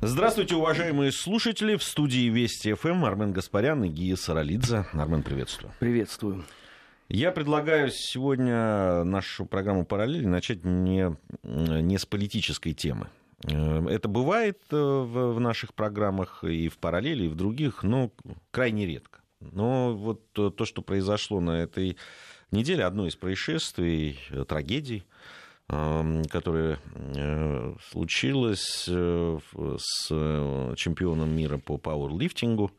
Здравствуйте, уважаемые слушатели. В студии Вести ФМ Армен Гаспарян и Гия Саралидзе. Армен, приветствую. Приветствую. Я предлагаю сегодня нашу программу «Параллель» начать не, не с политической темы. Это бывает э, в, в наших программах и в «Параллели», и в других, но крайне редко. Но вот то, что произошло на этой неделе, одно из происшествий, э, трагедий, которое э, случилось э, с чемпионом мира по пауэрлифтингу,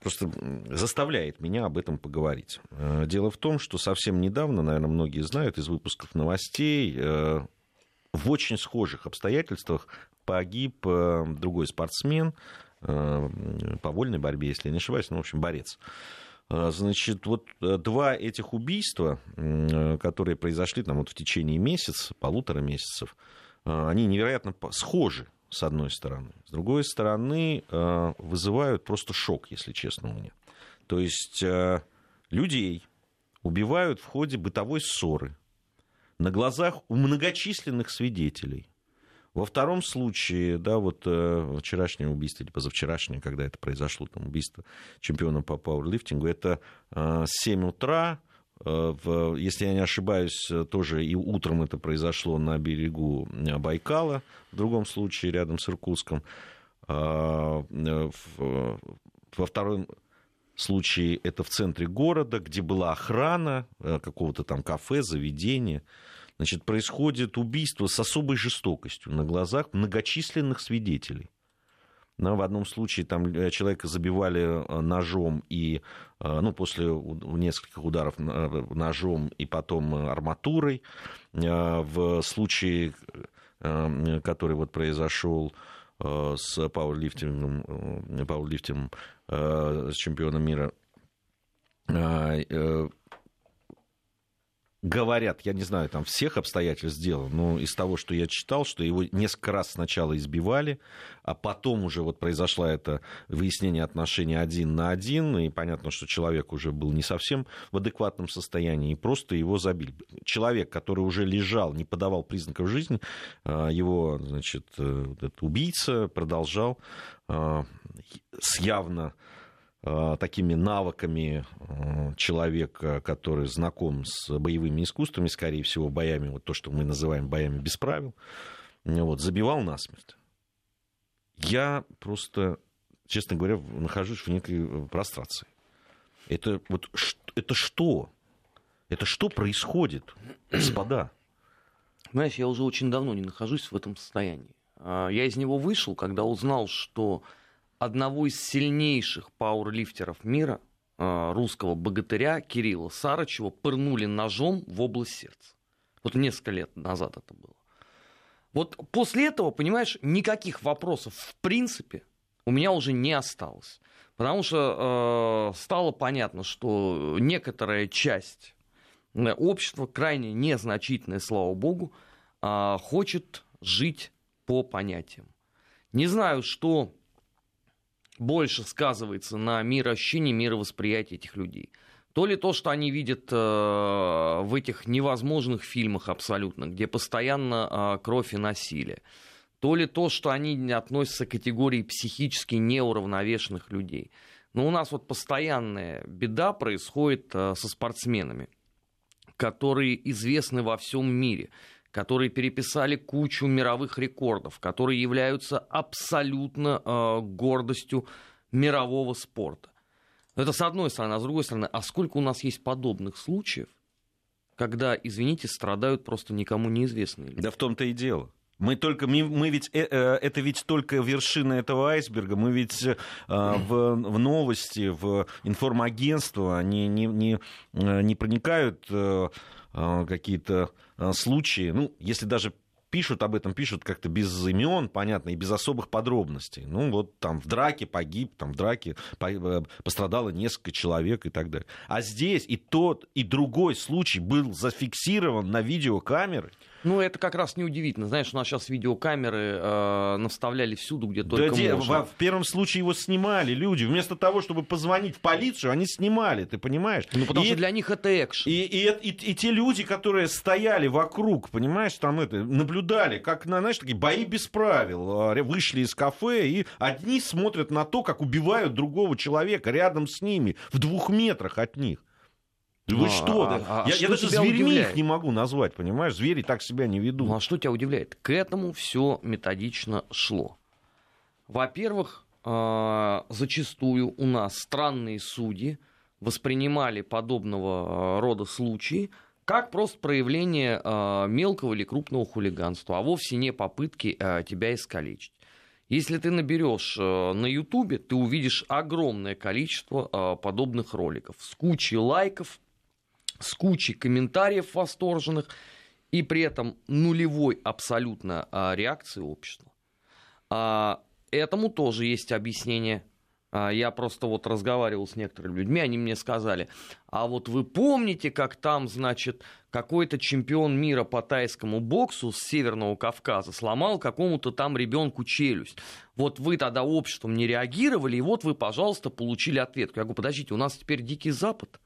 просто заставляет меня об этом поговорить. Дело в том, что совсем недавно, наверное, многие знают из выпусков новостей, в очень схожих обстоятельствах погиб другой спортсмен по вольной борьбе, если я не ошибаюсь, ну, в общем, борец. А, значит, вот э, два этих убийства, э, которые произошли там вот в течение месяца, полутора месяцев, э, они невероятно схожи, с одной стороны. С другой стороны, вызывают просто шок, если честно, у меня. То есть людей убивают в ходе бытовой ссоры на глазах у многочисленных свидетелей. Во втором случае, да, вот э, вчерашнее убийство или позавчерашнее, когда это произошло, там убийство чемпиона по пауэрлифтингу, это э, 7 утра, э, в, если я не ошибаюсь, тоже и утром это произошло на берегу э, Байкала, в другом случае рядом с Иркутском. Э, в, во втором случае это в центре города, где была охрана э, какого-то там кафе, заведения значит, происходит убийство с особой жестокостью на глазах многочисленных свидетелей. Но в одном случае там э, человека забивали э, ножом и, э, ну, после нескольких ударов ножом и потом арматурой. В случае, который вот произошел с пауэрлифтингом, пауэрлифтингом с чемпионом мира говорят, я не знаю, там всех обстоятельств дела, но из того, что я читал, что его несколько раз сначала избивали, а потом уже вот произошло это выяснение отношений один на один, и понятно, что человек уже был не совсем в адекватном состоянии, и просто его забили. Человек, который уже лежал, не подавал признаков жизни, а, его, значит, э, этот убийца продолжал а, с явно такими навыками э, человека, который знаком с боевыми искусствами, скорее всего, боями, вот то, что мы называем боями без правил, вот, забивал насмерть. Я просто, честно говоря, нахожусь в некой прострации. Это вот это что? Это что происходит, господа? Знаешь, я уже очень давно не нахожусь в этом состоянии. А, я из него вышел, когда узнал, что одного из сильнейших пауэрлифтеров мира, а, русского богатыря Кирилла Сарычева, пырнули ножом в область сердца. Вот несколько лет назад это было. Вот после этого, понимаешь, никаких вопросов в принципе у меня уже не осталось. Потому что э, стало понятно, что некоторая часть общества, крайне незначительная, слава богу, э, хочет жить по понятиям. Не знаю, что больше сказывается на мироощущении, мировосприятии этих людей. То ли то, что они видят э, в этих невозможных фильмах абсолютно, где постоянно э, кровь и насилие, то ли то, что они относятся к категории психически неуравновешенных людей. Но у нас вот постоянная беда происходит э, со спортсменами, которые известны во всем мире которые переписали кучу мировых рекордов, которые являются абсолютно э, гордостью мирового спорта. Это с одной стороны, а с другой стороны, а сколько у нас есть подобных случаев, когда, извините, страдают просто никому неизвестные люди? Да в том-то и дело. Мы только, мы, мы ведь, э, э, это ведь только вершина этого айсберга. Мы ведь э, в, в новости, в информагентство они не, не, не проникают какие-то случаи. Ну, если даже пишут об этом, пишут как-то без имен, понятно, и без особых подробностей. Ну, вот там в драке погиб, там в драке пострадало несколько человек и так далее. А здесь и тот, и другой случай был зафиксирован на видеокамеры. Ну, это как раз неудивительно. Знаешь, у нас сейчас видеокамеры э, наставляли всюду, где только да, можно. В, в первом случае его снимали люди. Вместо того, чтобы позвонить в полицию, они снимали, ты понимаешь? Ну, потому и, что для них это экшен. И, и, и, и, и те люди, которые стояли вокруг, понимаешь, там это, наблюдали, как, на, знаешь, такие бои без правил. А, Вышли из кафе, и одни смотрят на то, как убивают другого человека рядом с ними, в двух метрах от них. Вы Ну, что? а- да? а я что я даже зверьми удивляет? их не могу назвать, понимаешь? Звери так себя не ведут. Ну а что тебя удивляет? К этому все методично шло. Во-первых, э, зачастую у нас странные судьи воспринимали подобного э, рода случаи как просто проявление э, мелкого или крупного хулиганства, а вовсе не попытки э, тебя искалечить. Если ты наберешь на Ютубе, ты увидишь огромное количество подобных роликов с кучей лайков, с кучей комментариев восторженных и при этом нулевой абсолютно а, реакции общества. А, этому тоже есть объяснение. А, я просто вот разговаривал с некоторыми людьми, они мне сказали, а вот вы помните, как там, значит, какой-то чемпион мира по тайскому боксу с Северного Кавказа сломал какому-то там ребенку челюсть. Вот вы тогда обществом не реагировали, и вот вы, пожалуйста, получили ответку. Я говорю, подождите, у нас теперь Дикий Запад.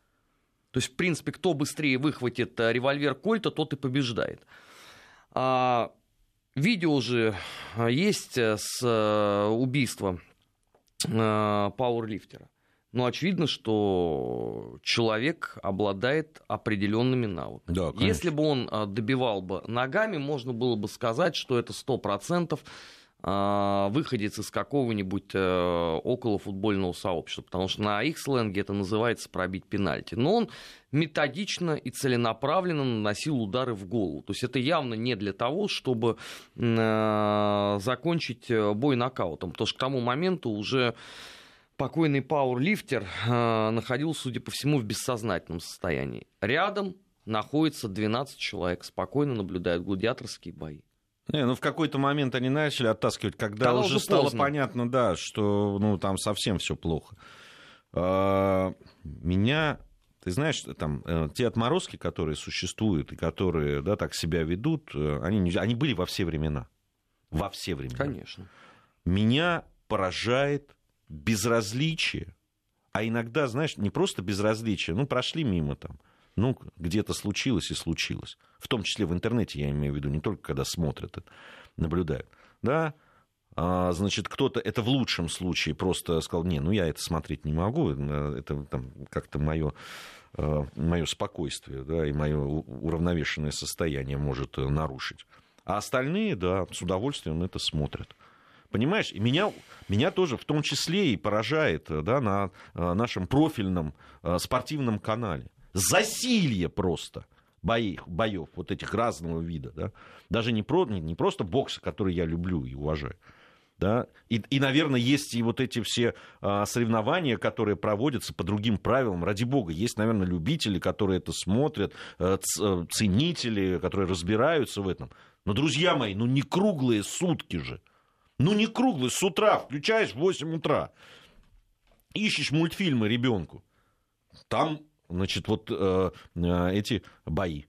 То есть, в принципе, кто быстрее выхватит э, револьвер Кольта, тот и побеждает. А, видео же э, есть э, с убийства пауэрлифтера. Но очевидно, что человек обладает определенными навыками. Да, конечно. Если бы он добивал бы ногами, можно было бы сказать, что это 100% э, выходец из какого-нибудь э, около футбольного сообщества, потому что на их сленге это называется пробить пенальти. Но он методично и целенаправленно наносил удары в голову. То есть это явно не для того, чтобы э, закончить э, бой нокаутом, потому что к тому моменту уже покойный пауэрлифтер э, находился, судя по всему, в бессознательном состоянии. Рядом находится 12 человек, спокойно наблюдают гладиаторские бои. Не, ну в какой-то момент они начали оттаскивать, когда Когда уже стало поздно. понятно, да, что ну там совсем все плохо. А, Меня, ты знаешь, там э, те отморозки, которые существуют и которые, да, так себя ведут, э, они, они были во все времена, во все времена. Конечно. Меня поражает безразличие, а иногда, знаешь, не просто безразличие, ну прошли мимо там, ну где-то случилось и случилось, в том числе в интернете, я имею в виду, не только когда смотрят, наблюдают, да, а, значит, кто-то, это в лучшем случае просто сказал, не, ну я это смотреть не могу, э, это там как-то мое мое спокойствие, да, и мое уравновешенное состояние может э, нарушить. А остальные, да, с удовольствием это смотрят. Понимаешь, и меня, меня тоже в том числе и поражает э, да, на э, нашем профильном э, спортивном канале. Засилье просто боев, вот этих разного вида. Да? Даже не, про, не, не просто бокса, который я люблю и уважаю. Да? И, и, наверное, есть и вот эти все а, соревнования, которые проводятся по другим правилам. Ради бога, есть, наверное, любители, которые это смотрят, э, ц- э, ценители, которые разбираются в этом. Но, друзья мои, ну не круглые сутки же. Ну не круглые, с утра включаешь в 8 утра. Ищешь мультфильмы ребенку. Там, значит, вот э, э, эти бои.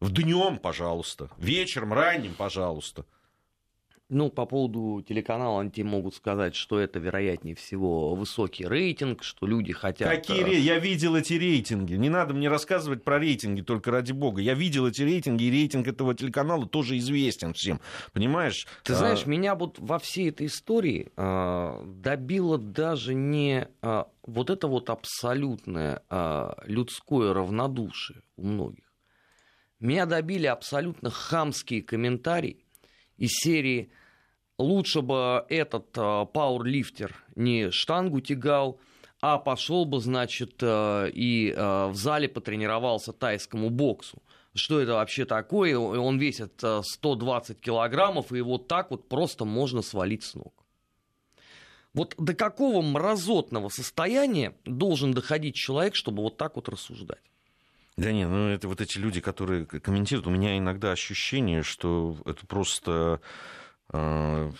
В днем, пожалуйста. Вечером, ранним, пожалуйста. Ну, по поводу телеканала они тебе могут сказать, что это, вероятнее всего, высокий рейтинг, что люди хотят... Какие э, ре- Я видел эти рейтинги. Не надо мне рассказывать про рейтинги, только ради бога. Я видел эти рейтинги, и рейтинг этого телеканала тоже известен всем. Понимаешь? Ты А, знаешь, меня вот во всей этой истории э, добило даже не э, вот это вот абсолютное э, людское равнодушие у многих. Меня добили абсолютно хамские комментарии из серии «Лучше бы этот э, пауэрлифтер не штангу тягал, а пошел бы, значит, э, и э, в зале потренировался тайскому боксу. Что это вообще такое? Он весит э, 120 килограммов, и вот так вот просто можно свалить с ног. Вот до какого мразотного состояния должен доходить человек, чтобы вот так вот рассуждать? Да не, ну это вот эти люди, которые комментируют, у меня иногда ощущение, что это просто ну,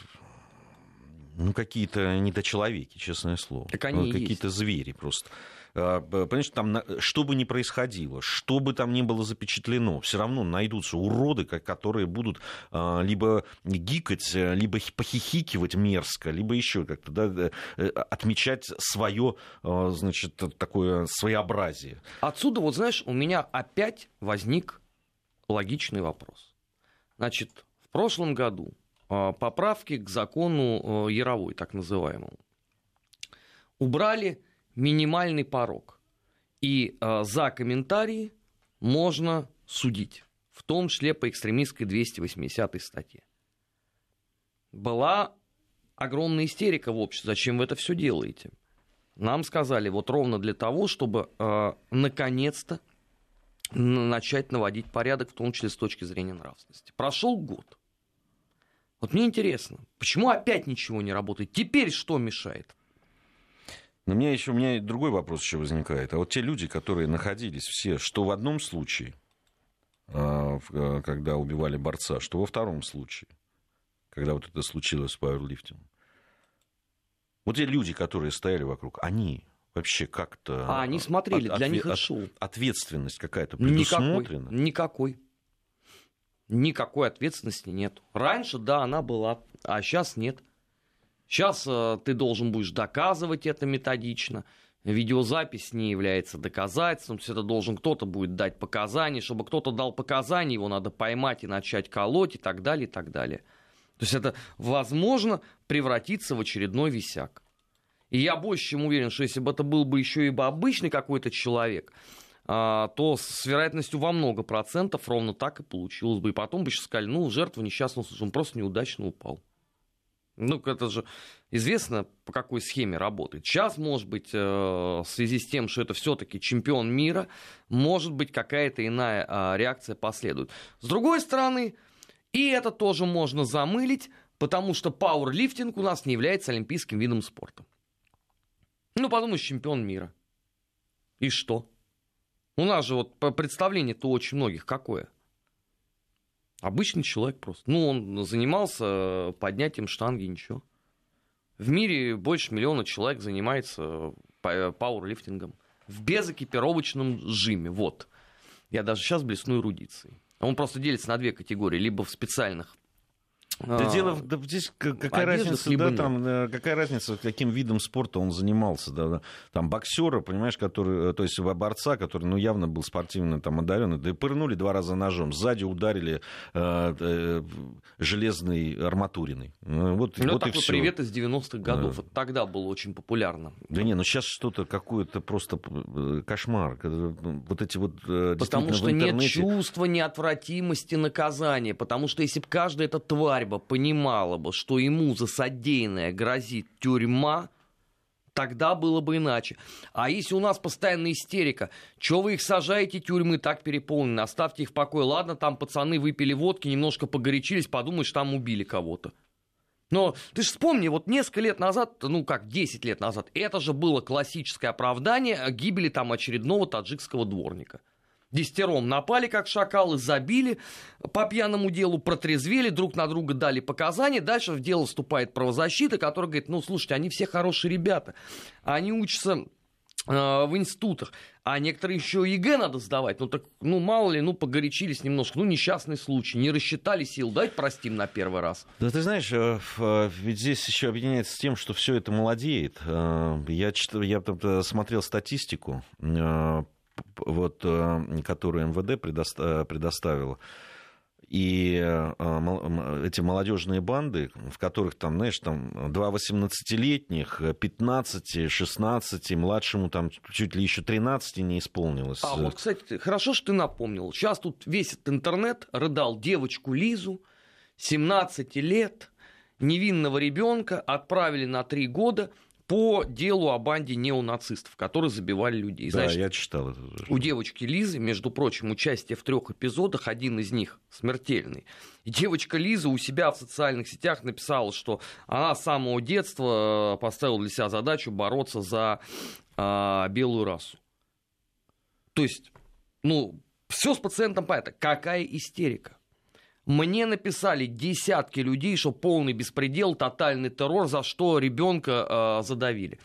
какие-то недочеловеки, честное слово. Так они Ну, Какие-то звери просто. понимаешь, там, что бы ни происходило, что бы там ни было запечатлено, все равно найдутся уроды, которые будут либо гикать, либо похихикивать мерзко, либо еще как-то да, отмечать свое, значит, такое своеобразие. Отсюда, вот знаешь, у меня опять возник логичный вопрос. Значит, в прошлом году а, поправки к закону э, Яровой, так называемому, убрали минимальный порог. И э, за комментарии можно судить, в том числе по экстремистской 280 статье. Была огромная истерика в обществе, зачем вы это все делаете? Нам сказали вот ровно для того, чтобы э, наконец-то начать наводить порядок, в том числе с точки зрения нравственности. Прошел год. Вот мне интересно, почему опять ничего не работает? Теперь что мешает? Но меня еще у меня другой вопрос еще возникает. А вот те люди, которые находились все, что в одном случае, а, а, когда убивали борца, что во втором случае, когда вот это случилось с пауэрлифтингом. Вот те люди, которые стояли вокруг, они вообще как-то... А они смотрели, от, для отве- них это шоу. Ответственность какая-то предусмотрена? Никакой. Никакой. Никакой ответственности нет. Раньше, да, она была, а сейчас нет. Сейчас э, ты должен будешь доказывать это методично. Видеозапись не является доказательством, все это должен кто-то будет дать показания, чтобы кто-то дал показания, его надо поймать и начать колоть и так далее, и так далее. То есть это возможно превратиться в очередной висяк. И я больше чем уверен, что если бы это был бы еще и бы обычный какой-то человек, то с вероятностью во много процентов ровно так и получилось бы. И потом бы еще сказали, ну, жертва несчастного случая, он просто неудачно упал. Ну, это же известно, по какой схеме работает. Сейчас, может быть, э, в связи с тем, что это все-таки чемпион мира, может быть, какая-то иная а, реакция последует. С другой стороны, и это тоже можно замылить, потому что пауэрлифтинг у нас не является олимпийским видом спорта. Ну, подумаешь, чемпион мира. И что? У нас же вот представление-то очень многих какое? Обычный человек просто. Ну, он занимался поднятием штанги, ничего. В мире больше миллиона человек занимается пауэрлифтингом. В безэкипировочном жиме. Вот. Я даже сейчас блесну эрудицией. Он просто делится на две категории. Либо в специальных да а, дело, да здесь какая разница, да, там, э, какая разница, каким видом спорта он занимался, да, там боксера, понимаешь, который, э, то есть борца, который, ну, явно был спортивно там одаренный, да и пырнули два раза ножом, сзади ударили э, э, железной арматуриной. Ну, вот, ну, вот такой и все. привет из 90-х годов, да. тогда было очень популярно. Да не, ну сейчас что-то какое-то просто э, кошмар, вот эти вот Потому что интернете... нет чувства неотвратимости наказания, потому что если бы каждая эта тварь бы понимала бы, что ему за содеянное грозит тюрьма, тогда было бы иначе. А если у нас постоянная истерика, что вы их сажаете, тюрьмы так переполнены, оставьте их в покое. Ладно, там пацаны выпили водки, немножко погорячились, подумаешь, там убили кого-то. Но ты же вспомни, вот несколько лет назад, ну как, 10 лет назад, это же было классическое оправдание гибели там очередного таджикского дворника – Десятером напали, как шакалы, забили по пьяному делу, протрезвели, друг на друга дали показания. Дальше в дело вступает правозащита, которая говорит, ну, слушайте, они все хорошие ребята. Они учатся э, в институтах, а некоторые еще ЕГЭ надо сдавать. Ну так, ну мало ли, ну погорячились немножко, ну несчастный случай, не рассчитали сил, дать простим на первый раз. Да ты знаешь, э, э, ведь здесь еще объединяется с тем, что все это молодеет. Я, я смотрел статистику вот, э, которую МВД предоставила, и э, эти молодежные банды, в которых там, знаешь, там два 18-летних, 15, 16, младшему там чуть ли еще 13 не исполнилось. А вот, кстати, хорошо, что ты напомнил. Сейчас тут весь этот интернет рыдал девочку Лизу, 17 лет, невинного ребенка отправили на 3 года по делу о банде неонацистов, которые забивали людей. Да, Знаешь, я читал это. У девочки Лизы, между прочим, участие в трех эпизодах, один из них смертельный. И девочка Лиза у себя в социальных сетях написала, что она с самого детства э, поставила для себя задачу бороться за а, белую расу. То есть, ну, все с пациентом понятно. Какая истерика. Мне написали десятки людей, что полный беспредел, тотальный террор, за что ребенка э, задавили.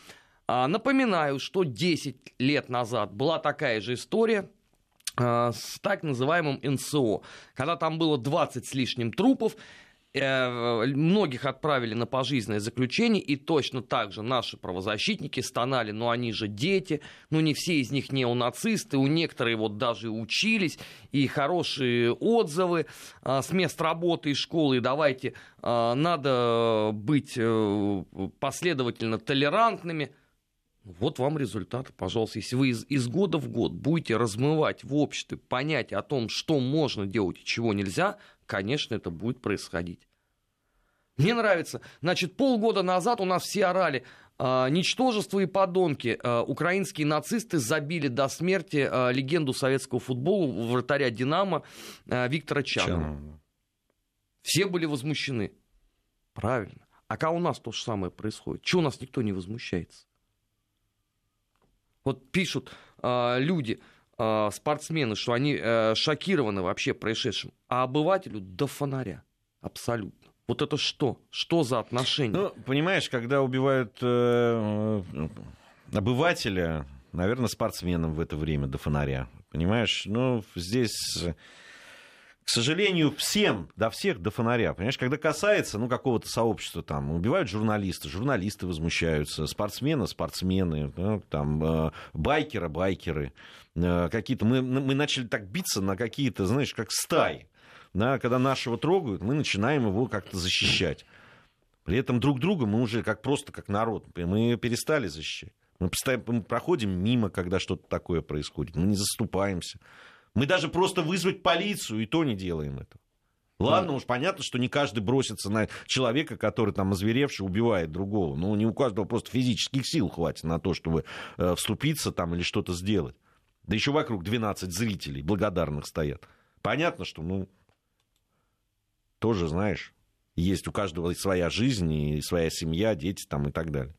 А, напоминаю, что 10 лет назад была такая же история а, с так называемым НСО, когда там было 20 с лишним трупов, Э, многих отправили на пожизненное заключение, и точно так же наши правозащитники стонали, ну они же дети, ну не все из них неонацисты, у некоторых вот даже учились, и хорошие отзывы а, с мест работы и школы, и давайте а, надо быть последовательно толерантными. Вот вам результаты, пожалуйста. Если вы из, из года в год будете размывать в обществе понятие о том, что можно делать и чего нельзя, конечно, это будет происходить. Мне нравится. Значит, полгода назад у нас все орали, Uh, ничтожество и подонки. Uh, украинские нацисты забили до смерти uh, легенду советского футбола, вратаря «Динамо» Виктора Чанова. Чанова. Все были возмущены. Правильно. А как у нас то же самое происходит? Чего у нас никто не возмущается? Вот пишут люди, спортсмены, что они шокированы вообще происшедшим. А обывателю до фонаря. Абсолютно. Вот это что? Что за отношения? Ну, понимаешь, когда убивают э, обывателя, наверное, спортсменам в это время до фонаря. Понимаешь? Ну, здесь, к сожалению, всем, до всех до фонаря. Понимаешь, когда касается, ну, какого-то сообщества, там, убивают журналисты, журналисты возмущаются, спортсмены, спортсмены, ну, там, э, байкеры, байкеры. Э, какие-то... Мы, мы начали так биться на какие-то, знаешь, как стаи да, когда нашего трогают, мы начинаем его как-то защищать. При этом друг друга мы уже как просто как народ, мы перестали защищать. Мы, постоянно, мы проходим мимо, когда что-то такое происходит. Мы не заступаемся. Мы даже просто вызвать полицию, и то не делаем этого. Ладно, уж понятно, что не каждый бросится на человека, который там озверевший убивает другого. Но не у каждого просто физических сил хватит на то, чтобы э, вступиться там или что-то сделать. Да еще вокруг 12 зрителей благодарных стоят. Понятно, что, ну, тоже, знаешь, есть у каждого своя жизнь и своя семья, дети там и так далее.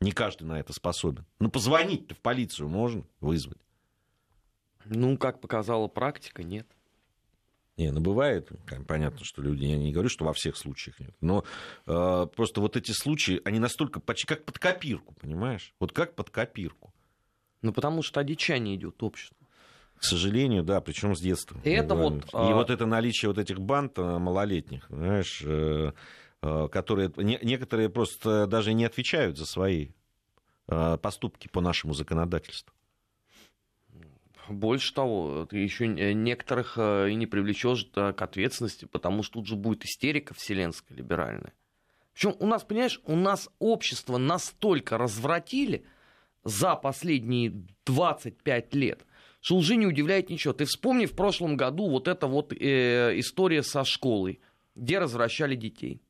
Не каждый на это способен. Ну, позвонить-то в полицию можно вызвать. Ну, как показала практика, нет. Не, ну бывает, понятно, что люди, я не говорю, что во всех случаях нет, но э, просто вот эти случаи, они настолько почти как под копирку, понимаешь? Вот как под копирку. Ну, потому что одичание идет общество. К сожалению, да, причем с детства. И это вот... И а... вот это наличие вот этих банд э, малолетних, знаешь, э, э, которые некоторые просто даже не отвечают за свои поступки по нашему законодательству. Больше того, ты еще некоторых и не привлечешь к ответственности, потому что тут же будет истерика вселенская либеральная. Причем у нас, понимаешь, у нас общество настолько развратили за последние 25 лет, что уже не удивляет ничего. Ты вспомни в прошлом году вот эта вот э, история со школой, где развращали детей.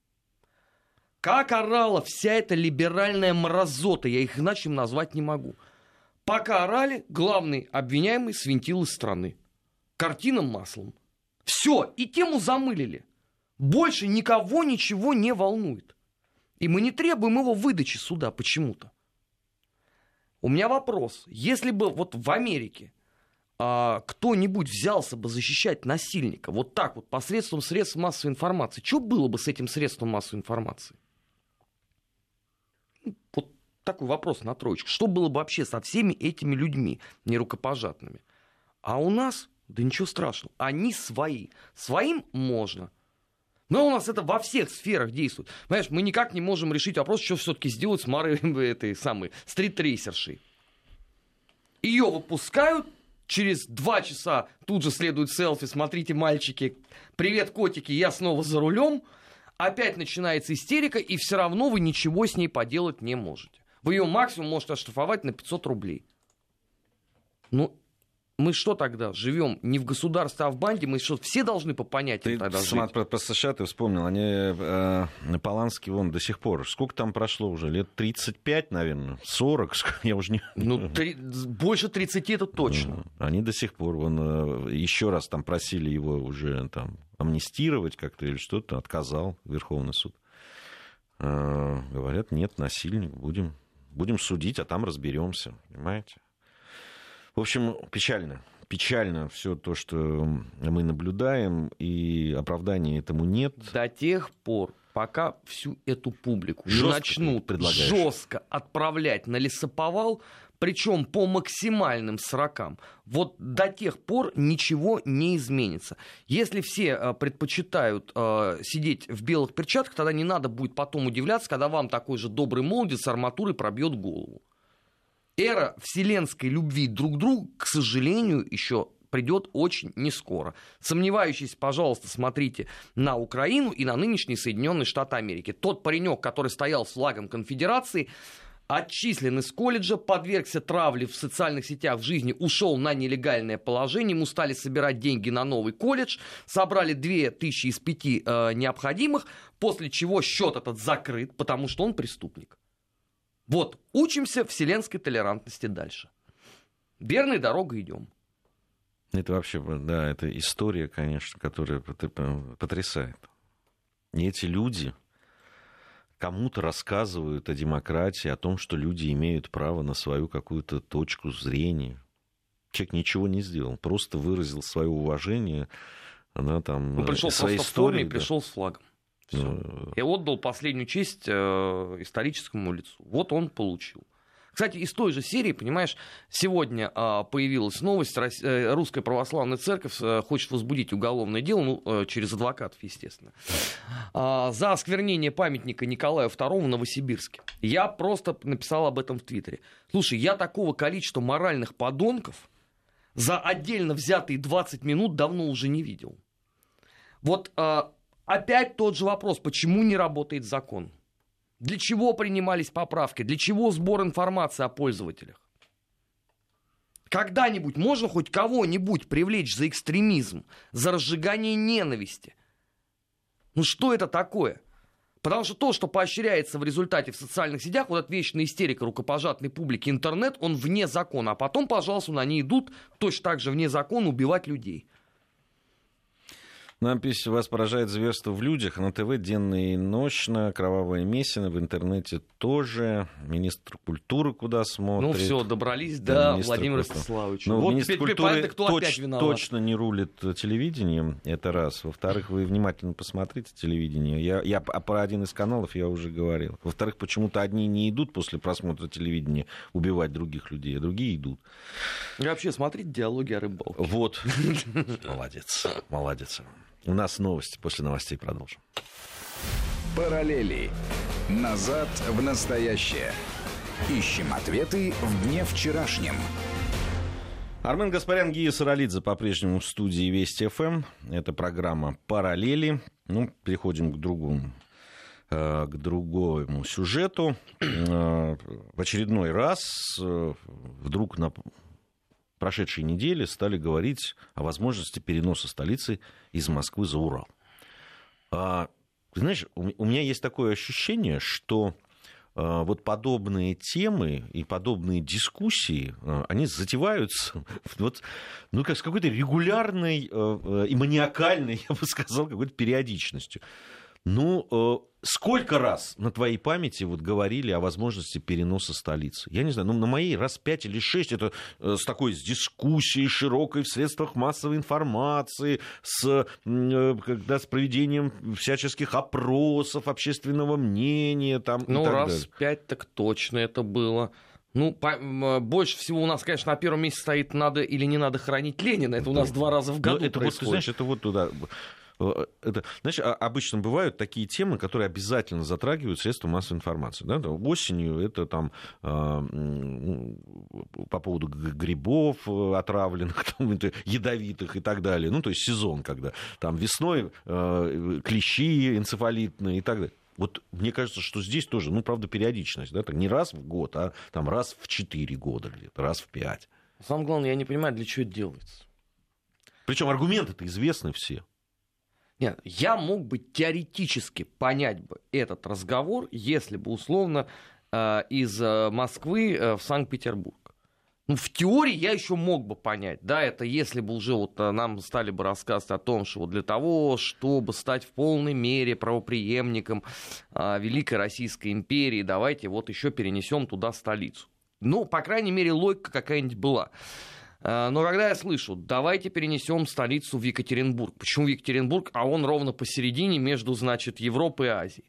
Как орала вся эта либеральная мразота, я их иначе назвать не могу. Пока орали, главный обвиняемый свинтил из страны. Картинам маслом. Все, и тему замылили. Больше никого ничего не волнует. И мы не требуем его выдачи суда почему-то. У меня вопрос. Если бы вот в Америке кто-нибудь взялся бы защищать насильника вот так вот посредством средств массовой информации, что было бы с этим средством массовой информации? Ну, вот такой вопрос на троечку. Что было бы вообще со всеми этими людьми нерукопожатными? А у нас, да ничего страшного, они свои. Своим можно. Но у нас это во всех сферах действует. Понимаешь, мы никак не можем решить вопрос, что все-таки сделать с Марой этой самой стритрейсершей. Ее выпускают, через два часа тут же следует селфи, смотрите, мальчики, привет, котики, я снова за рулем, опять начинается истерика, и все равно вы ничего с ней поделать не можете. Вы ее максимум можете оштрафовать на 500 рублей. Ну, мы что тогда живем не в государстве, а в банде? Мы что, все должны по понятиям ты тогда жить? Про, про США ты вспомнил, они э, Поланский вон до сих пор. Сколько там прошло уже? Лет 35, наверное? 40? Я уже не... Ну, три, больше 30 это точно. Они до сих пор, вон, э, еще раз там просили его уже там амнистировать как-то или что-то, отказал Верховный суд. Э, говорят, нет, насильник, будем, будем судить, а там разберемся, понимаете? В общем, печально. Печально все то, что мы наблюдаем, и оправдания этому нет. До тех пор, пока всю эту публику жестко не начнут жестко отправлять на лесоповал, причем по максимальным срокам, вот до тех пор ничего не изменится. Если все э, предпочитают э, сидеть в белых перчатках, тогда не надо будет потом удивляться, когда вам такой же добрый молодец с арматурой пробьет голову. Эра вселенской любви друг к другу, к сожалению, еще придет очень не скоро. Сомневающиеся, пожалуйста, смотрите на Украину и на нынешние Соединенные Штаты Америки. Тот паренек, который стоял с флагом конфедерации, отчислен из колледжа, подвергся травле в социальных сетях в жизни, ушел на нелегальное положение, ему стали собирать деньги на новый колледж, собрали 2000 из 5 э, необходимых, после чего счет этот закрыт, потому что он преступник. Вот, учимся вселенской толерантности дальше. Верной дорогой идем. Это вообще, да, это история, конечно, которая потрясает. И эти люди, кому-то рассказывают о демократии, о том, что люди имеют право на свою какую-то точку зрения. Человек ничего не сделал, просто выразил свое уважение. Она там Он пришел своей просто истории, в форме да. пришел с флагом. Все. И отдал последнюю честь э, историческому лицу. Вот он получил. Кстати, из той же серии, понимаешь, сегодня а, появилась новость, э, Русская Православная Церковь а, хочет возбудить уголовное дело, ну, через адвокатов, естественно, а, за осквернение памятника Николаю II в Новосибирске. Я просто написал об этом в Твиттере. Слушай, я такого количества моральных подонков за отдельно взятые 20 минут давно уже не видел. Вот а, опять тот же вопрос, почему не работает закон? Для чего принимались поправки? Для чего сбор информации о пользователях? Когда-нибудь можно хоть кого-нибудь привлечь за экстремизм, за разжигание ненависти? Ну что это такое? Потому что то, что поощряется в результате в социальных сетях, вот эта вечная истерика рукопожатной публики интернет, он вне закона. А потом, пожалуйста, на ней идут точно так же вне закона убивать людей. Нам пишет, вас поражает зверство в людях. На ТВ денно и ночно, кровавая мессина, в интернете тоже. Министр культуры куда смотрит. Ну все, добрались до да, Владимира Ростиславовича. Ну, вот министр культуры кто точ, точно не рулит телевидением, это раз. Во-вторых, вы внимательно посмотрите телевидение. Я, я про один из каналов я уже говорил. Во-вторых, почему-то одни не идут после просмотра телевидения убивать других людей, а другие идут. И вообще смотрите диалоги о рыбалке. Вот. Молодец, молодец. У нас новости. После новостей продолжим. Параллели. Назад в настоящее. Ищем ответы в дне вчерашнем. Армен Гаспарян, Гия Саралидзе по-прежнему в студии Вести ФМ. Это программа «Параллели». Ну, переходим к другому э, к другому сюжету. Э, в очередной раз э, вдруг на прошедшей неделе стали говорить о возможности переноса столицы из Москвы за Урал. А, знаешь, у меня есть такое ощущение, что а, вот подобные темы и подобные дискуссии, а, они затеваются вот, ну, как с какой-то регулярной а, и маниакальной, я бы сказал, какой-то периодичностью. Ну, сколько раз на твоей памяти вот говорили о возможности переноса столицы? Я не знаю, ну, на моей раз пять или шесть, это э, с такой, с дискуссией широкой в средствах массовой информации, с, э, когда, с проведением всяческих опросов общественного мнения. Там, ну, раз далее. пять так точно это было. Ну, по, больше всего у нас, конечно, на первом месте стоит надо или не надо хранить Ленина. Это у нас два раза в году Но это происходит. Вот, ты знаешь, это вот туда Э, это, знаешь, а, обычно бывают такие темы, которые обязательно затрагивают средства массовой информации. Да? Осенью это там а, по поводу грибов э, отравленных, там, ядовитых и так далее. Ну, то есть сезон, когда там весной э, клещи энцефалитные и так далее. Вот мне кажется, что здесь тоже, ну, правда, периодичность, да, так не раз в год, а там раз в четыре года где-то, раз в пять. Самое главное, я не понимаю, для чего это делается. Причем аргументы-то известны все. Нет, я мог бы теоретически понять бы этот разговор, если бы условно э, из э, Москвы э, в Санкт-Петербург. Ну, в теории я еще мог бы понять, да, это если бы уже вот нам стали бы рассказывать о том, что вот для того, чтобы стать в полной мере правоприемником э, Великой Российской империи, давайте вот еще перенесем туда столицу. Ну, по крайней мере, логика какая-нибудь была. Э, но когда я слышу, давайте перенесем столицу в Екатеринбург. Почему в Екатеринбург? А он ровно посередине между, значит, Европой и Азией.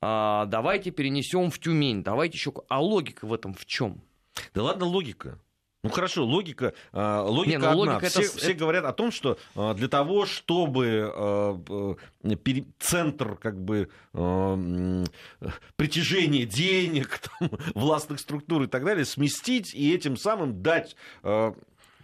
А, давайте перенесем в Тюмень, давайте еще... А логика в этом в чем? Да ладно, логика. Ну хорошо, логика, а, логика Не, ну, одна. Логика все, это... все говорят о том, что а, для того, чтобы а, центр как бы притяжения денег, там, властных структур и так далее сместить и этим самым дать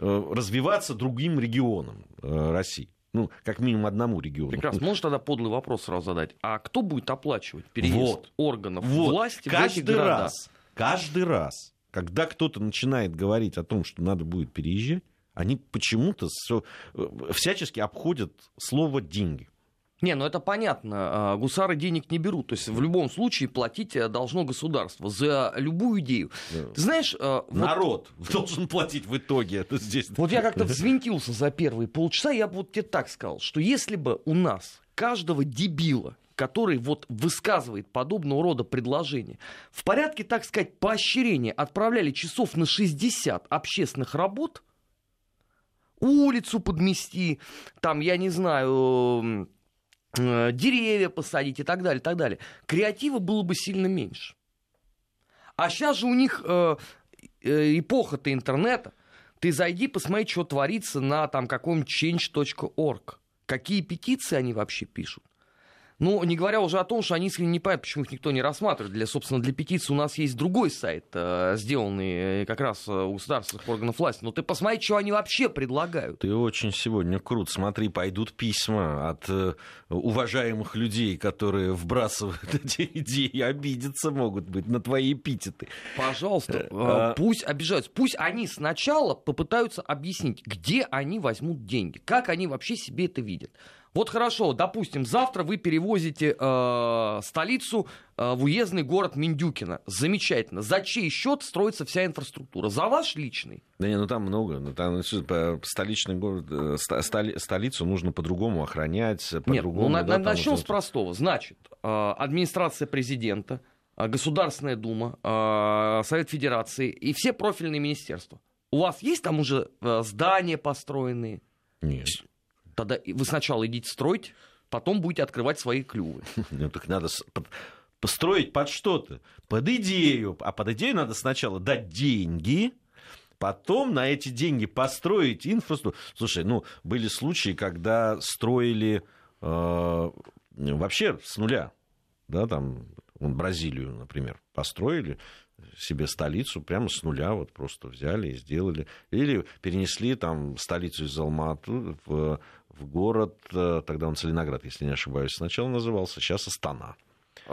развиваться другим регионам России. Ну, как минимум одному региону. Прекрасно. Можешь тогда подлый вопрос сразу задать. А кто будет оплачивать переезд вот. органов вот. власти каждый в эти города? раз, каждый раз когда кто-то начинает говорить о том, что надо будет переезжать, они почему-то э, всячески обходят слово «деньги». Не, ну это понятно. А, гусары денег не берут. То есть в любом случае платить э, должно государство за любую идею. Ты знаешь... Э, Народ вот... должен платить в итоге. Это здесь... Вот я как-то взвинтился за первые полчаса. Я бы вот тебе так сказал, что если бы у нас каждого дебила который вот высказывает подобного рода предложения, в порядке, так сказать, поощрения отправляли часов на 60 общественных работ, улицу подмести, там, я не знаю, деревья посадить и так далее, так далее, креатива было бы сильно меньше. А сейчас же у них э, э, эпоха-то интернета. Ты зайди, посмотри, что творится на там каком-нибудь change.org. Какие петиции они вообще пишут. Ну, не говоря уже о том, что они искренне не понимают, почему их никто не рассматривает. Для, собственно, для петиции у нас есть другой сайт, э, сделанный э, как раз э, у государственных органов власти. Но ты посмотри, что они вообще предлагают. Ты очень сегодня крут. Смотри, пойдут письма от уважаемых людей, которые вбрасывают эти идеи, обидеться могут быть на твои эпитеты. Пожалуйста, а... пусть обижаются. Пусть они сначала попытаются объяснить, где они возьмут деньги, как они вообще себе это видят. Вот хорошо, допустим, завтра вы перевозите э, столицу э, в уездный город Миндюкино. Замечательно. За чей счет строится вся инфраструктура? За ваш личный? Да не, ну там много. Ну, там столичный город, э, столи, столицу нужно по-другому охранять. По-другому, Нет, ну, да, начнем с простого. Значит, э, администрация президента, э, Государственная Дума, э, Совет Федерации и все профильные министерства. У вас есть там уже э, здания построенные? Нет. Тогда вы сначала идите строить, потом будете открывать свои клювы. Ну так надо построить под что-то, под идею. А под идею надо сначала дать деньги, потом на эти деньги построить инфраструктуру. Слушай, ну, были случаи, когда строили э, вообще с нуля, да, там, Бразилию, например, построили себе столицу прямо с нуля, вот просто взяли и сделали. Или перенесли там столицу из Алматы в в город, э, тогда он Целиноград, если не ошибаюсь, сначала назывался, сейчас Астана.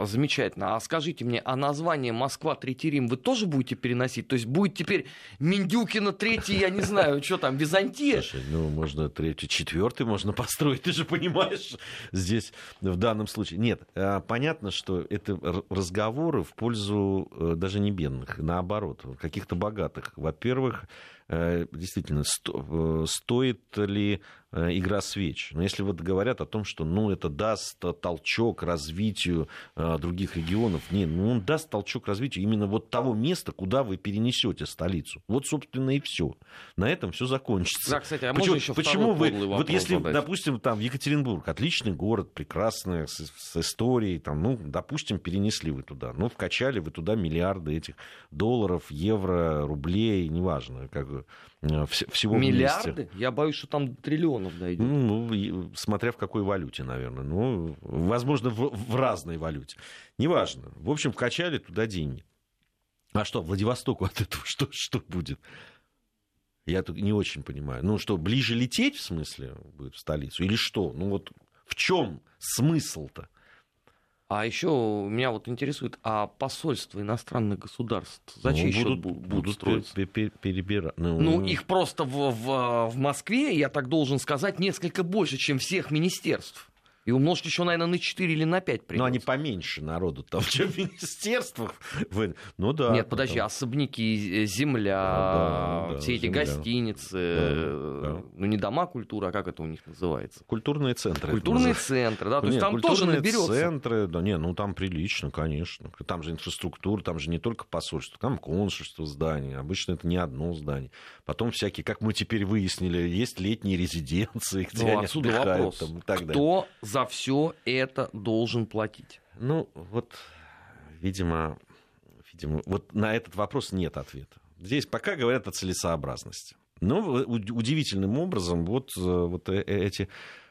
Замечательно. А скажите мне, а название Москва Третий Рим вы тоже будете переносить? То есть будет теперь Миндюкина Третий, я не знаю, что там, Византия? Слушай, ну можно третий, четвертый можно построить, ты же понимаешь, здесь в данном случае. Нет, э, понятно, что это разговоры в пользу э, даже не бедных, наоборот, каких-то богатых. Во-первых, Э, действительно, сто, э, стоит ли игра свеч. Но если вот говорят о том, что ну, это даст толчок развитию других регионов, нет, ну, он даст толчок развитию именно вот того места, куда вы перенесете столицу. Вот, собственно, и все. На этом все закончится. Да, кстати, а почему, еще почему вы, вот если, задать? допустим, там Екатеринбург, отличный город, прекрасный, с, с историей, там, ну, допустим, перенесли вы туда, ну, вкачали вы туда миллиарды этих долларов, евро, рублей, неважно, как Э, всего Миллиарды? вместе. Я боюсь, что там триллионов дойдет. Ну, смотря в какой валюте, наверное. Ну, возможно, в, в разной валюте. Неважно. В общем, вкачали туда деньги. А что, Владивостоку от этого что, что будет? Я тут не очень понимаю. Ну что, ближе лететь, в смысле, будет в столицу? Или что? Ну вот в чем смысл-то? А еще меня вот интересует, а посольства иностранных государств за чей ну, счет будут, будут строиться? перебирать. Ну, ну, их просто в, в, в Москве, я так должен сказать, несколько больше, чем всех министерств. И умножить еще, наверное, на 4 или на 5 придется. Ну, они поменьше народу там, чем в министерствах. Ну да. Нет, подожди, потом... особняки, земля, да, да, все эти земля. гостиницы, да, да. ну не дома культуры, а как это у них называется? Культурные центры. Культурные центры, да, то есть там тоже наберется. центры, да, не, ну там прилично, конечно. Там же инфраструктура, там же не только посольство, там консульство здание. Обычно это не одно здание. Потом всякие, как мы теперь выяснили, есть летние резиденции, где ну, они отсюда отдыхают. Вопрос. Там, и так далее. Кто за все это должен платить? Ну, вот, видимо, видимо, вот на этот вопрос нет ответа. Здесь пока говорят о целесообразности. Но удивительным образом вот, э, вот э, эти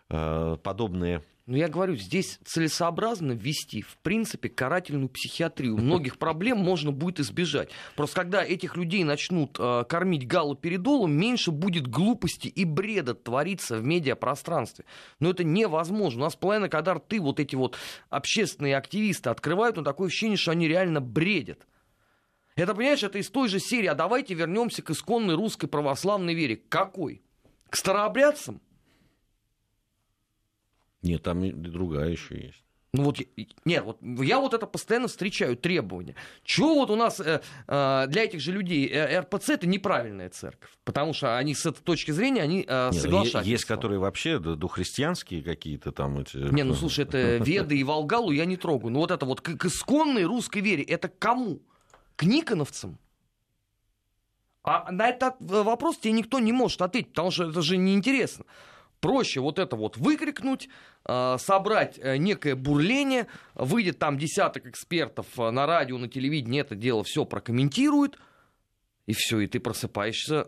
э, подобные но я говорю, здесь целесообразно ввести, в принципе, карательную психиатрию. Многих проблем можно будет избежать. Просто когда этих людей начнут э, кормить галоперидолом, меньше будет глупости и бреда твориться в медиапространстве. Но это невозможно. У нас половина, когда ты вот эти вот общественные активисты открывают, но такое ощущение, что они реально бредят. Это, понимаешь, это из той же серии, а давайте вернемся к исконной русской православной вере. Какой? К старообрядцам? Нет, там и другая еще есть. Ну вот, нет, вот я вот это постоянно встречаю требования. Чего вот у нас э, э, для этих же людей э, РПЦ это неправильная церковь, потому что они с этой точки зрения они э, нет, соглашаются. Есть, которые вообще духристианские какие-то там эти. Не, ну слушай, это Веды и Волгалу я не трогаю. Ну вот это вот к, к исконной русской вере, это кому? К никоновцам? А на этот вопрос тебе никто не может ответить, потому что это же неинтересно. Проще вот это вот выкрикнуть, э, собрать э, некое бурление, выйдет там десяток экспертов э, на радио, на телевидении, это дело все прокомментирует, и все, и ты просыпаешься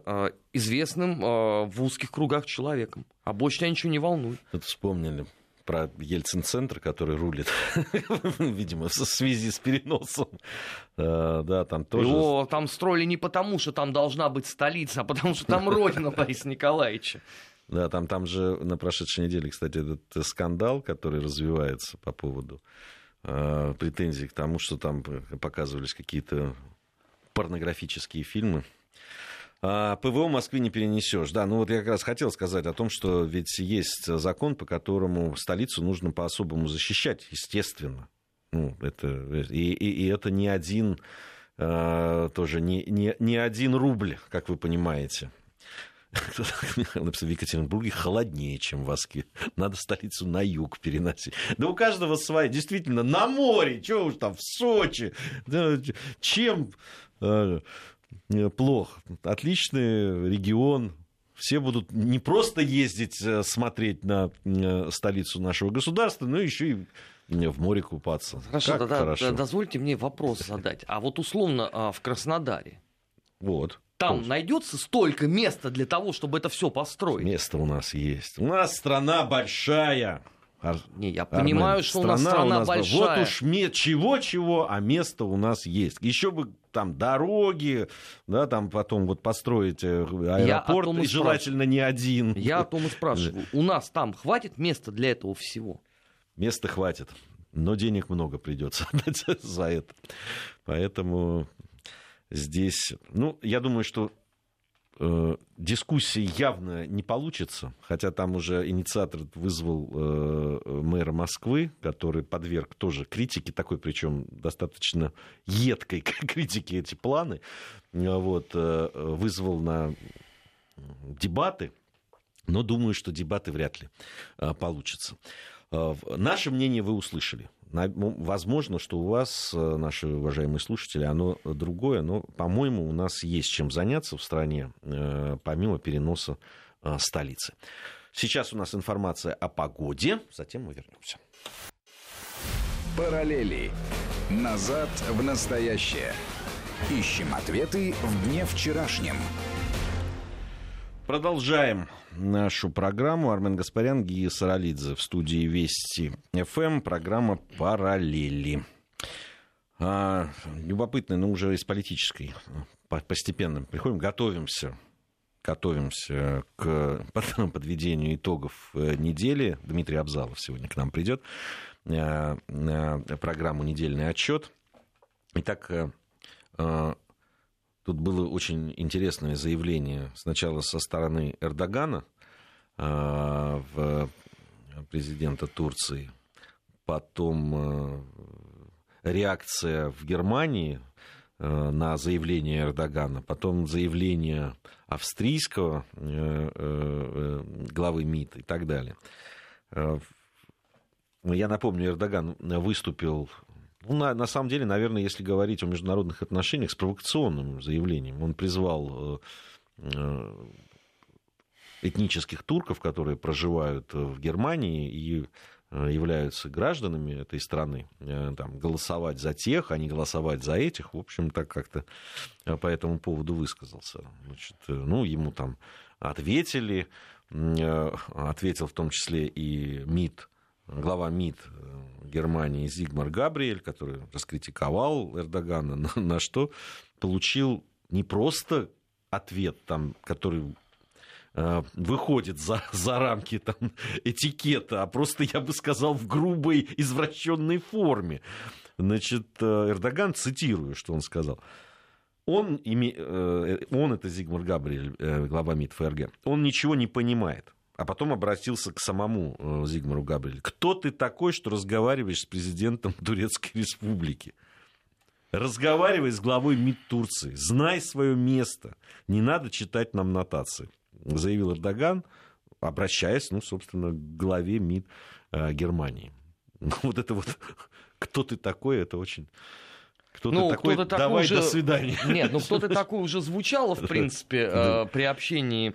известным в узких кругах человеком. А больше тебя ничего не волнует. Это вспомнили про Ельцин-центр, который рулит, видимо, в связи с переносом. Да, там тоже... Его там строили не потому, что там должна быть столица, а потому что там родина Бориса Николаевича. Да, там, там же на прошедшей неделе, кстати, этот скандал, который развивается по поводу э, претензий к тому, что там показывались какие-то порнографические фильмы. А ПВО в Москве не перенесешь. Да, ну вот я как раз хотел сказать о том, что ведь есть закон, по которому столицу нужно по-особому защищать, естественно. Ну, это, и, и, и это не один, э, тоже не, не, не один рубль, как вы понимаете. написал, в Екатеринбурге холоднее, чем в Москве. Надо столицу на юг переносить. Да у каждого своя. Действительно, на море. Чего уж там, в Сочи. Да, чем э, плохо? Отличный регион. Все будут не просто ездить, э, смотреть на э, столицу нашего государства, но еще и в море купаться. Хорошо, как тогда хорошо. дозвольте мне вопрос задать. А вот условно а, в Краснодаре. Вот там Конечно. найдется столько места для того, чтобы это все построить. Место у нас есть. У нас страна большая. Не, я Армен, понимаю, что страна у нас страна у нас большая. Вот уж чего-чего, а место у нас есть. Еще бы там дороги, да, там потом вот построить э, аэропорт, и, и желательно не один. Я о том и спрашиваю. У нас там хватит места для этого всего? Места хватит, но денег много придется за это. Поэтому здесь, ну, я думаю, что э, дискуссии явно не получится, хотя там уже инициатор вызвал э, мэра Москвы, который подверг тоже критике, такой причем достаточно едкой критике эти планы, вот, э, вызвал на дебаты, но думаю, что дебаты вряд ли э, получатся. Э, наше мнение вы услышали. Ну, возможно, что у вас, э, наши уважаемые слушатели, оно другое, но, по-моему, у нас есть чем заняться в стране, э, помимо переноса э, столицы. Сейчас у нас информация о погоде, затем мы вернемся. Параллели. Назад в настоящее. Ищем ответы в дне вчерашнем. Продолжаем нашу программу. Армен Гаспарян, Гия Саралидзе в студии Вести ФМ. Эм. Программа «Параллели». А, любопытно, но уже из политической. Постепенно приходим, готовимся готовимся к подведению итогов э, недели. Дмитрий Абзалов сегодня к нам придет э, программу «Недельный отчет». Итак, э, Тут было очень интересное заявление сначала со стороны Эрдогана а, в президента Турции, потом реакция в Германии на заявление Эрдогана, потом заявление австрийского главы МИД и так далее. Я напомню, Эрдоган выступил ну, на, на самом деле, наверное, если говорить о международных отношениях, с провокационным заявлением. Он призвал э, э, этнических турков, которые проживают в Германии и э, являются гражданами этой страны, там, голосовать за тех, а не голосовать за этих. В общем, так как-то по этому поводу высказался. Значит, ну, ему там ответили, ответил в том числе и МИД глава МИД э, Германии Зигмар Габриэль, который раскритиковал Эрдогана, на, на что получил не просто ответ, там, который э, выходит за, за рамки там, этикета, а просто, я бы сказал, в грубой, извращенной форме. Значит, э, Эрдоган, цитирую, что он сказал. Он, он это Зигмар Габриэль, глава МИД ФРГ, он ничего не понимает а потом обратился к самому э, Зигмару Габриэлю. Кто ты такой, что разговариваешь с президентом Турецкой Республики? Разговаривай с главой МИД Турции. Знай свое место. Не надо читать нам нотации. Заявил Эрдоган, обращаясь, ну, собственно, к главе МИД э, Германии. Ну, вот это вот, кто ты такой, это очень... Кто ну, такой, кто давай уже... до свидания. Нет, ну кто-то такой уже звучало, в принципе, э, при общении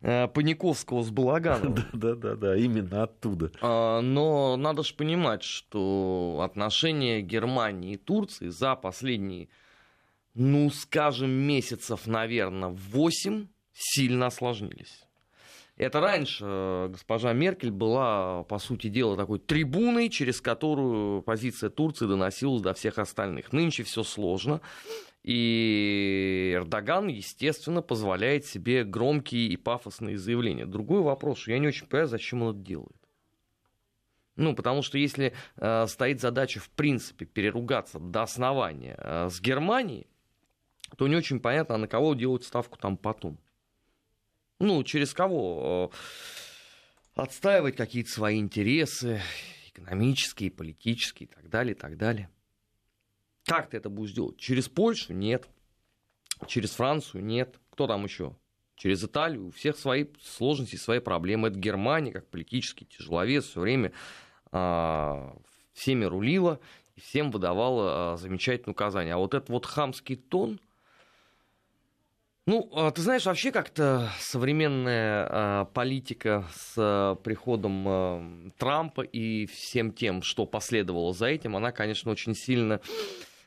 Паниковского с Балаганом. Да, да, да, именно оттуда. А, но надо же понимать, что отношения Германии и Турции за последние, ну, скажем, месяцев, наверное, 8 сильно осложнились. Это раньше э, госпожа Меркель была, по сути дела, такой трибуной, через которую позиция Турции доносилась до всех остальных. Нынче все сложно. И Эрдоган, естественно, позволяет себе громкие и пафосные заявления. Другой вопрос, я не очень понимаю, зачем он это делает. Ну, потому что если э, стоит задача, в принципе, переругаться до основания э, с Германией, то не очень понятно, а на кого делать ставку там потом. Ну, через кого э, отстаивать какие-то свои интересы, экономические, политические и так далее, и так далее. Как ты это будешь делать? Через Польшу? Нет. Через Францию? Нет. Кто там еще? Через Италию? У всех свои сложности, свои проблемы. Это Германия, как политический тяжеловес, все время а, всеми рулила и всем выдавала а, замечательные указания. А вот этот вот хамский тон, ну, а, ты знаешь, вообще как-то современная а, политика с а, приходом а, Трампа и всем тем, что последовало за этим, она, конечно, очень сильно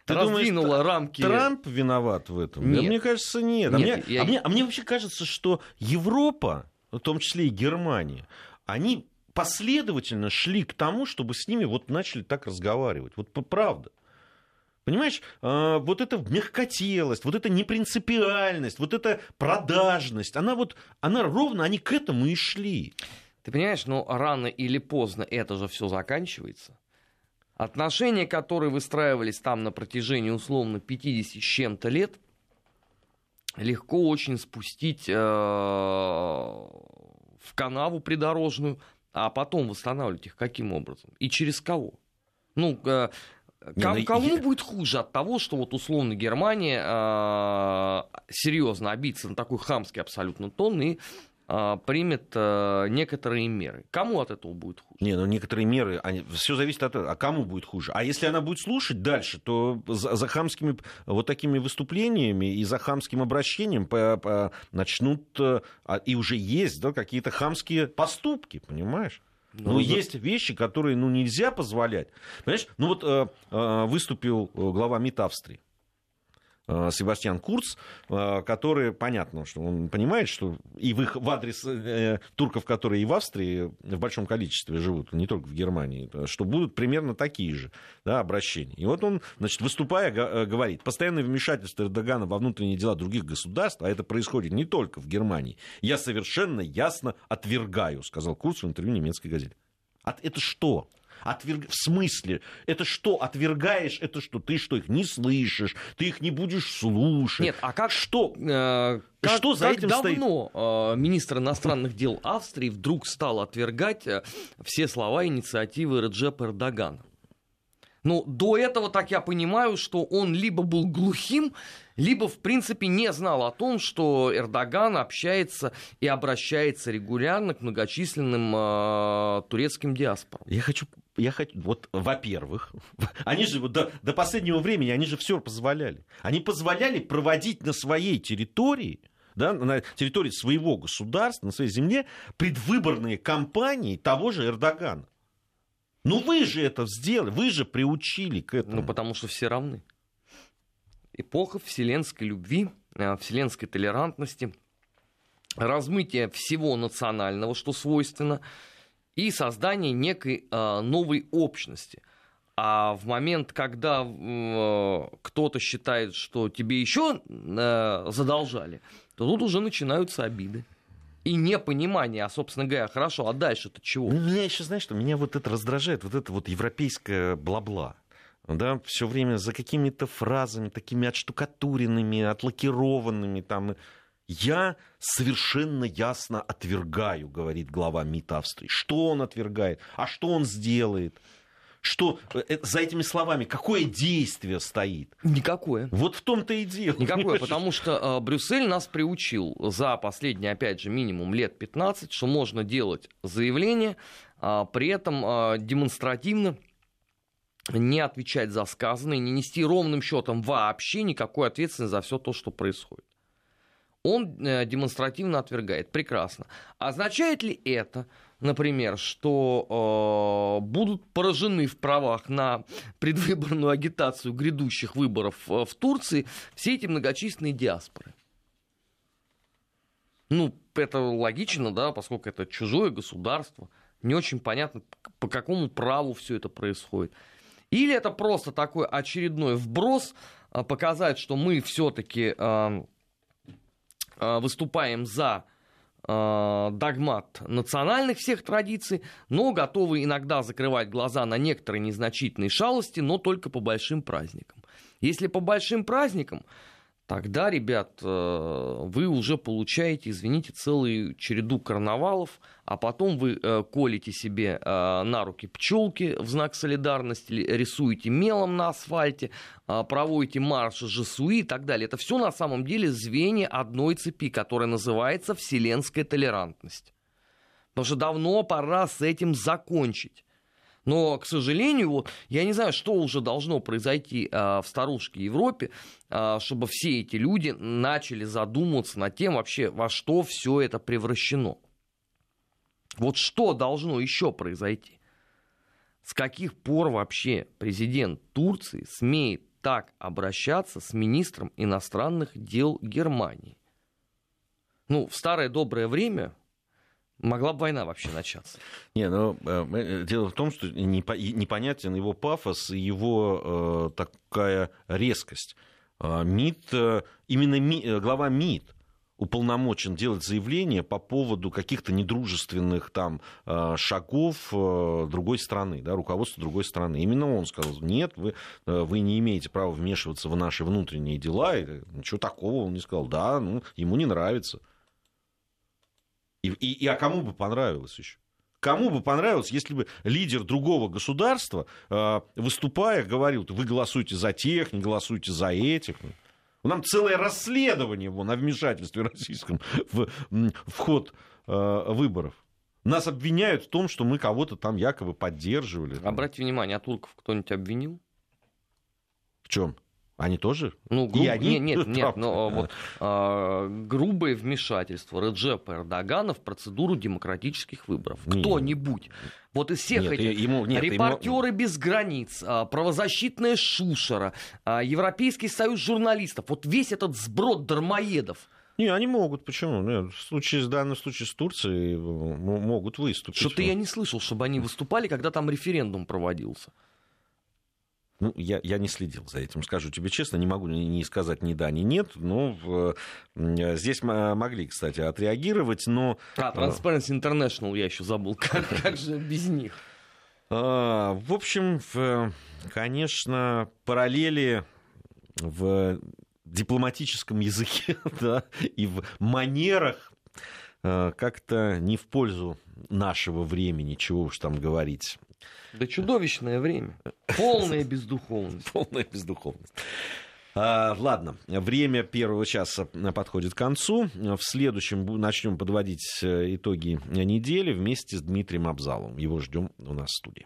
ты раздвинула думаешь, рамки. Трамп виноват в этом? Нет. Да, мне кажется, нет. нет а, мне, я... а, мне, а мне вообще кажется, что Европа, в том числе и Германия, они последовательно шли к тому, чтобы с ними вот начали так разговаривать. Вот правда. Понимаешь, а, вот эта мягкотелость, вот эта непринципиальность, вот эта продажность, она вот, она ровно, они к этому и шли. Ты понимаешь, но рано или поздно это же все заканчивается. Отношения, которые выстраивались там на протяжении условно 50 с чем-то лет, легко очень спустить э, в канаву придорожную, а потом восстанавливать их каким образом? И через кого? Ну, э, Кому, ну, кому будет хуже от того, что вот условно Германия э, серьезно обидится на такой хамский абсолютно тон и примет а, некоторые меры. Кому от этого будет хуже? Не, ну некоторые меры, они, все зависит от того, а кому будет хуже. А если она будет слушать дальше, то за, за хамскими вот такими выступлениями и за хамским обращением по, по, начнут, а, и уже есть да, какие-то хамские поступки, понимаешь? Ну, ну есть вещи, которые ну, нельзя позволять. Понимаешь? Ну вот э, э, выступил глава МИД Австрии. Э, Себастьян Курц, э, который, понятно, что он понимает, что и в, их, в адрес э, турков, которые и в Австрии в большом количестве живут, не только в Германии, что будут примерно такие же да, обращения. И вот он, значит, выступая, говорит, постоянное вмешательство Эрдогана во внутренние дела других государств, а это происходит не только в Германии, я совершенно ясно отвергаю, сказал Курц в интервью немецкой газете. Это что? Отверг... В смысле? Это что, отвергаешь? Это что, ты что, их не слышишь? Ты их не будешь слушать? Нет, а как... Что? Э, как, что за как этим давно стоит? Э, министр иностранных дел Австрии вдруг стал отвергать э, все слова инициативы Реджепа Эрдогана? Ну, до этого, так я понимаю, что он либо был глухим, либо, в принципе, не знал о том, что Эрдоган общается и обращается регулярно к многочисленным э, турецким диаспорам. Я хочу, я хочу, вот, во-первых, они же вот до, до последнего времени, они же все позволяли. Они позволяли проводить на своей территории да, на территории своего государства, на своей земле, предвыборные кампании того же Эрдогана. Ну вы же это сделали, вы же приучили к этому. Ну потому что все равны. Эпоха вселенской любви, э, вселенской толерантности, размытие всего национального, что свойственно, и создание некой э, новой общности. А в момент, когда э, кто-то считает, что тебе еще э, задолжали, то тут уже начинаются обиды и непонимание, а, собственно говоря, хорошо, а дальше-то чего? Ну, меня еще, знаешь, что меня вот это раздражает, вот это вот европейское бла-бла. Да, все время за какими-то фразами, такими отштукатуренными, отлакированными там. Я совершенно ясно отвергаю, говорит глава МИД Австрии. Что он отвергает? А что он сделает? что э, за этими словами какое действие стоит? Никакое. Вот в том-то и дело. Никакое, потому что э, Брюссель нас приучил за последние, опять же, минимум лет 15, что можно делать заявление, э, при этом э, демонстративно не отвечать за сказанное, не нести ровным счетом вообще никакой ответственности за все то, что происходит. Он э, демонстративно отвергает. Прекрасно. Означает ли это, например, что э, будут поражены в правах на предвыборную агитацию грядущих выборов э, в Турции все эти многочисленные диаспоры. Ну, это логично, да, поскольку это чужое государство. Не очень понятно, по какому праву все это происходит. Или это просто такой очередной вброс, э, показать, что мы все-таки э, э, выступаем за Э, догмат национальных всех традиций, но готовы иногда закрывать глаза на некоторые незначительные шалости, но только по большим праздникам. Если по большим праздникам, тогда, ребят, э, вы уже получаете, извините, целую череду карнавалов, а потом вы э, колите себе э, на руки пчелки в знак солидарности, рисуете мелом на асфальте, проводите марши Жесуи и так далее. Это все на самом деле звенья одной цепи, которая называется вселенская толерантность. Потому что давно пора с этим закончить. Но, к сожалению, вот, я не знаю, что уже должно произойти э, в старушке Европе, э, чтобы все эти люди начали задумываться над тем вообще, во что все это превращено. Вот что должно еще произойти? С каких пор вообще президент Турции смеет так обращаться с министром иностранных дел Германии? Ну, в старое доброе время Могла бы война вообще начаться. Не, ну, э, э, дело в том, что непонятен его пафос и его э, такая резкость. Э, МИД, именно МИД, глава МИД уполномочен делать заявление по поводу каких-то недружественных там шагов другой страны, да, руководства другой страны. Именно он сказал, нет, вы, вы не имеете права вмешиваться в наши внутренние дела. И ничего такого он не сказал. Да, ну, ему не нравится. И, и, и а кому бы понравилось еще? Кому бы понравилось, если бы лидер другого государства, э, выступая, говорил, вы голосуете за тех, не голосуете за этих. Нам целое расследование вон, о вмешательстве российском в, в ход э, выборов. Нас обвиняют в том, что мы кого-то там якобы поддерживали. Обратите внимание, а турков кто-нибудь обвинил? В чем? Они тоже? Ну, груб... они... Нет, нет, нет, но вот а, грубое вмешательство Реджепа Эрдогана в процедуру демократических выборов. Кто-нибудь. Вот из всех нет, этих ему, нет, репортеры ему... без границ, а, правозащитная Шушера, а, Европейский союз журналистов, вот весь этот сброд дармоедов. Не, они могут. Почему? Нет, в, случае, в данном случае с Турцией могут выступить. Что-то я не слышал, чтобы они выступали, когда там референдум проводился. Ну, я, я не следил за этим, скажу тебе честно, не могу ни сказать ни да, ни нет. Но в, здесь могли, кстати, отреагировать, но... А, Transparency International я еще забыл, как, как же без них? А, в общем, конечно, параллели в дипломатическом языке да, и в манерах а, как-то не в пользу нашего времени, чего уж там говорить. Да чудовищное время. Полная бездуховность. Полная бездуховность. Ладно, время первого часа подходит к концу. В следующем начнем подводить э, итоги недели вместе с Дмитрием Абзаловым. Его ждем у нас в студии.